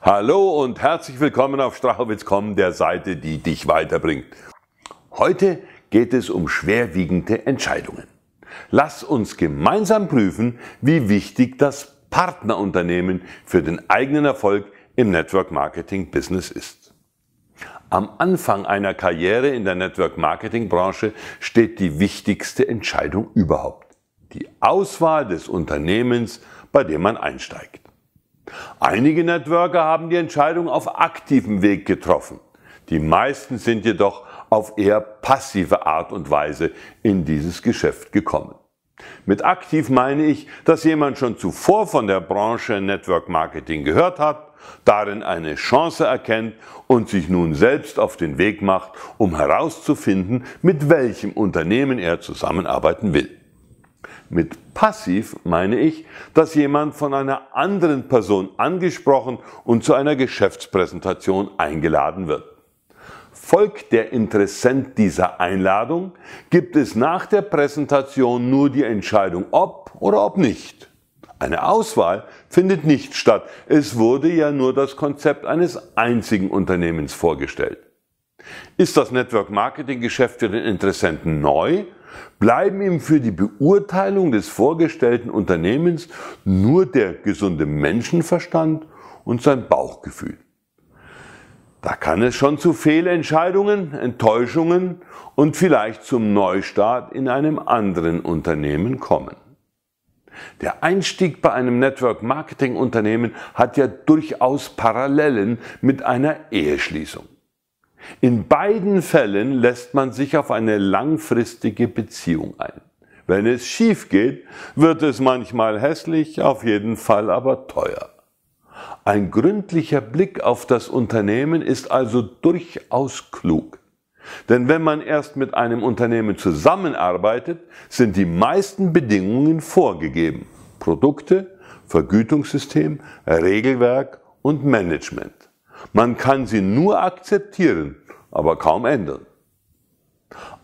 Hallo und herzlich willkommen auf Strachowitz.com, der Seite, die dich weiterbringt. Heute geht es um schwerwiegende Entscheidungen. Lass uns gemeinsam prüfen, wie wichtig das Partnerunternehmen für den eigenen Erfolg im Network Marketing Business ist. Am Anfang einer Karriere in der Network Marketing Branche steht die wichtigste Entscheidung überhaupt. Die Auswahl des Unternehmens, bei dem man einsteigt. Einige Networker haben die Entscheidung auf aktivem Weg getroffen. Die meisten sind jedoch auf eher passive Art und Weise in dieses Geschäft gekommen. Mit aktiv meine ich, dass jemand schon zuvor von der Branche Network Marketing gehört hat, darin eine Chance erkennt und sich nun selbst auf den Weg macht, um herauszufinden, mit welchem Unternehmen er zusammenarbeiten will. Mit passiv meine ich, dass jemand von einer anderen Person angesprochen und zu einer Geschäftspräsentation eingeladen wird. Folgt der Interessent dieser Einladung, gibt es nach der Präsentation nur die Entscheidung, ob oder ob nicht. Eine Auswahl findet nicht statt. Es wurde ja nur das Konzept eines einzigen Unternehmens vorgestellt. Ist das Network Marketing Geschäft für den Interessenten neu bleiben ihm für die Beurteilung des vorgestellten Unternehmens nur der gesunde Menschenverstand und sein Bauchgefühl. Da kann es schon zu Fehlentscheidungen, Enttäuschungen und vielleicht zum Neustart in einem anderen Unternehmen kommen. Der Einstieg bei einem Network Marketing Unternehmen hat ja durchaus Parallelen mit einer Eheschließung. In beiden Fällen lässt man sich auf eine langfristige Beziehung ein. Wenn es schief geht, wird es manchmal hässlich, auf jeden Fall aber teuer. Ein gründlicher Blick auf das Unternehmen ist also durchaus klug. Denn wenn man erst mit einem Unternehmen zusammenarbeitet, sind die meisten Bedingungen vorgegeben. Produkte, Vergütungssystem, Regelwerk und Management. Man kann sie nur akzeptieren, aber kaum ändern.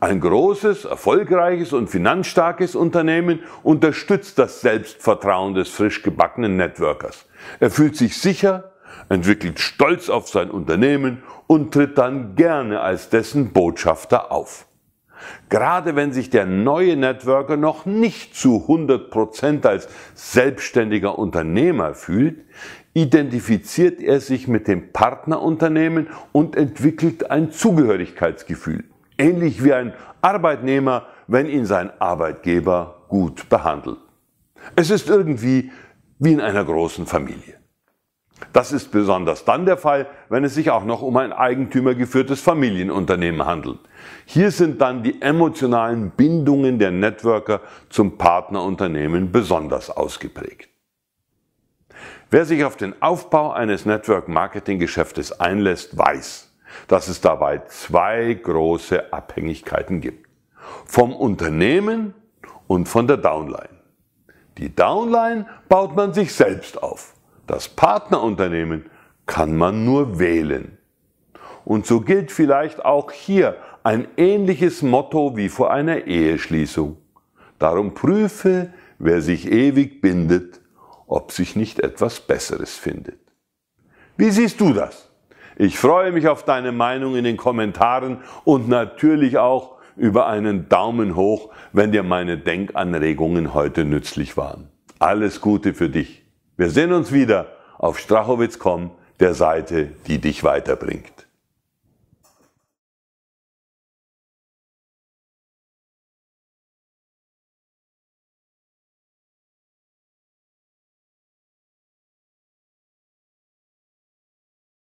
Ein großes, erfolgreiches und finanzstarkes Unternehmen unterstützt das Selbstvertrauen des frisch gebackenen Networkers. Er fühlt sich sicher, entwickelt Stolz auf sein Unternehmen und tritt dann gerne als dessen Botschafter auf. Gerade wenn sich der neue Networker noch nicht zu 100 Prozent als selbstständiger Unternehmer fühlt, identifiziert er sich mit dem Partnerunternehmen und entwickelt ein Zugehörigkeitsgefühl. Ähnlich wie ein Arbeitnehmer, wenn ihn sein Arbeitgeber gut behandelt. Es ist irgendwie wie in einer großen Familie. Das ist besonders dann der Fall, wenn es sich auch noch um ein eigentümergeführtes Familienunternehmen handelt. Hier sind dann die emotionalen Bindungen der Networker zum Partnerunternehmen besonders ausgeprägt. Wer sich auf den Aufbau eines Network-Marketing-Geschäftes einlässt, weiß, dass es dabei zwei große Abhängigkeiten gibt. Vom Unternehmen und von der Downline. Die Downline baut man sich selbst auf. Das Partnerunternehmen kann man nur wählen. Und so gilt vielleicht auch hier ein ähnliches Motto wie vor einer Eheschließung. Darum prüfe, wer sich ewig bindet, ob sich nicht etwas Besseres findet. Wie siehst du das? Ich freue mich auf deine Meinung in den Kommentaren und natürlich auch über einen Daumen hoch, wenn dir meine Denkanregungen heute nützlich waren. Alles Gute für dich. Wir sehen uns wieder auf strachowitz.com, der Seite, die dich weiterbringt.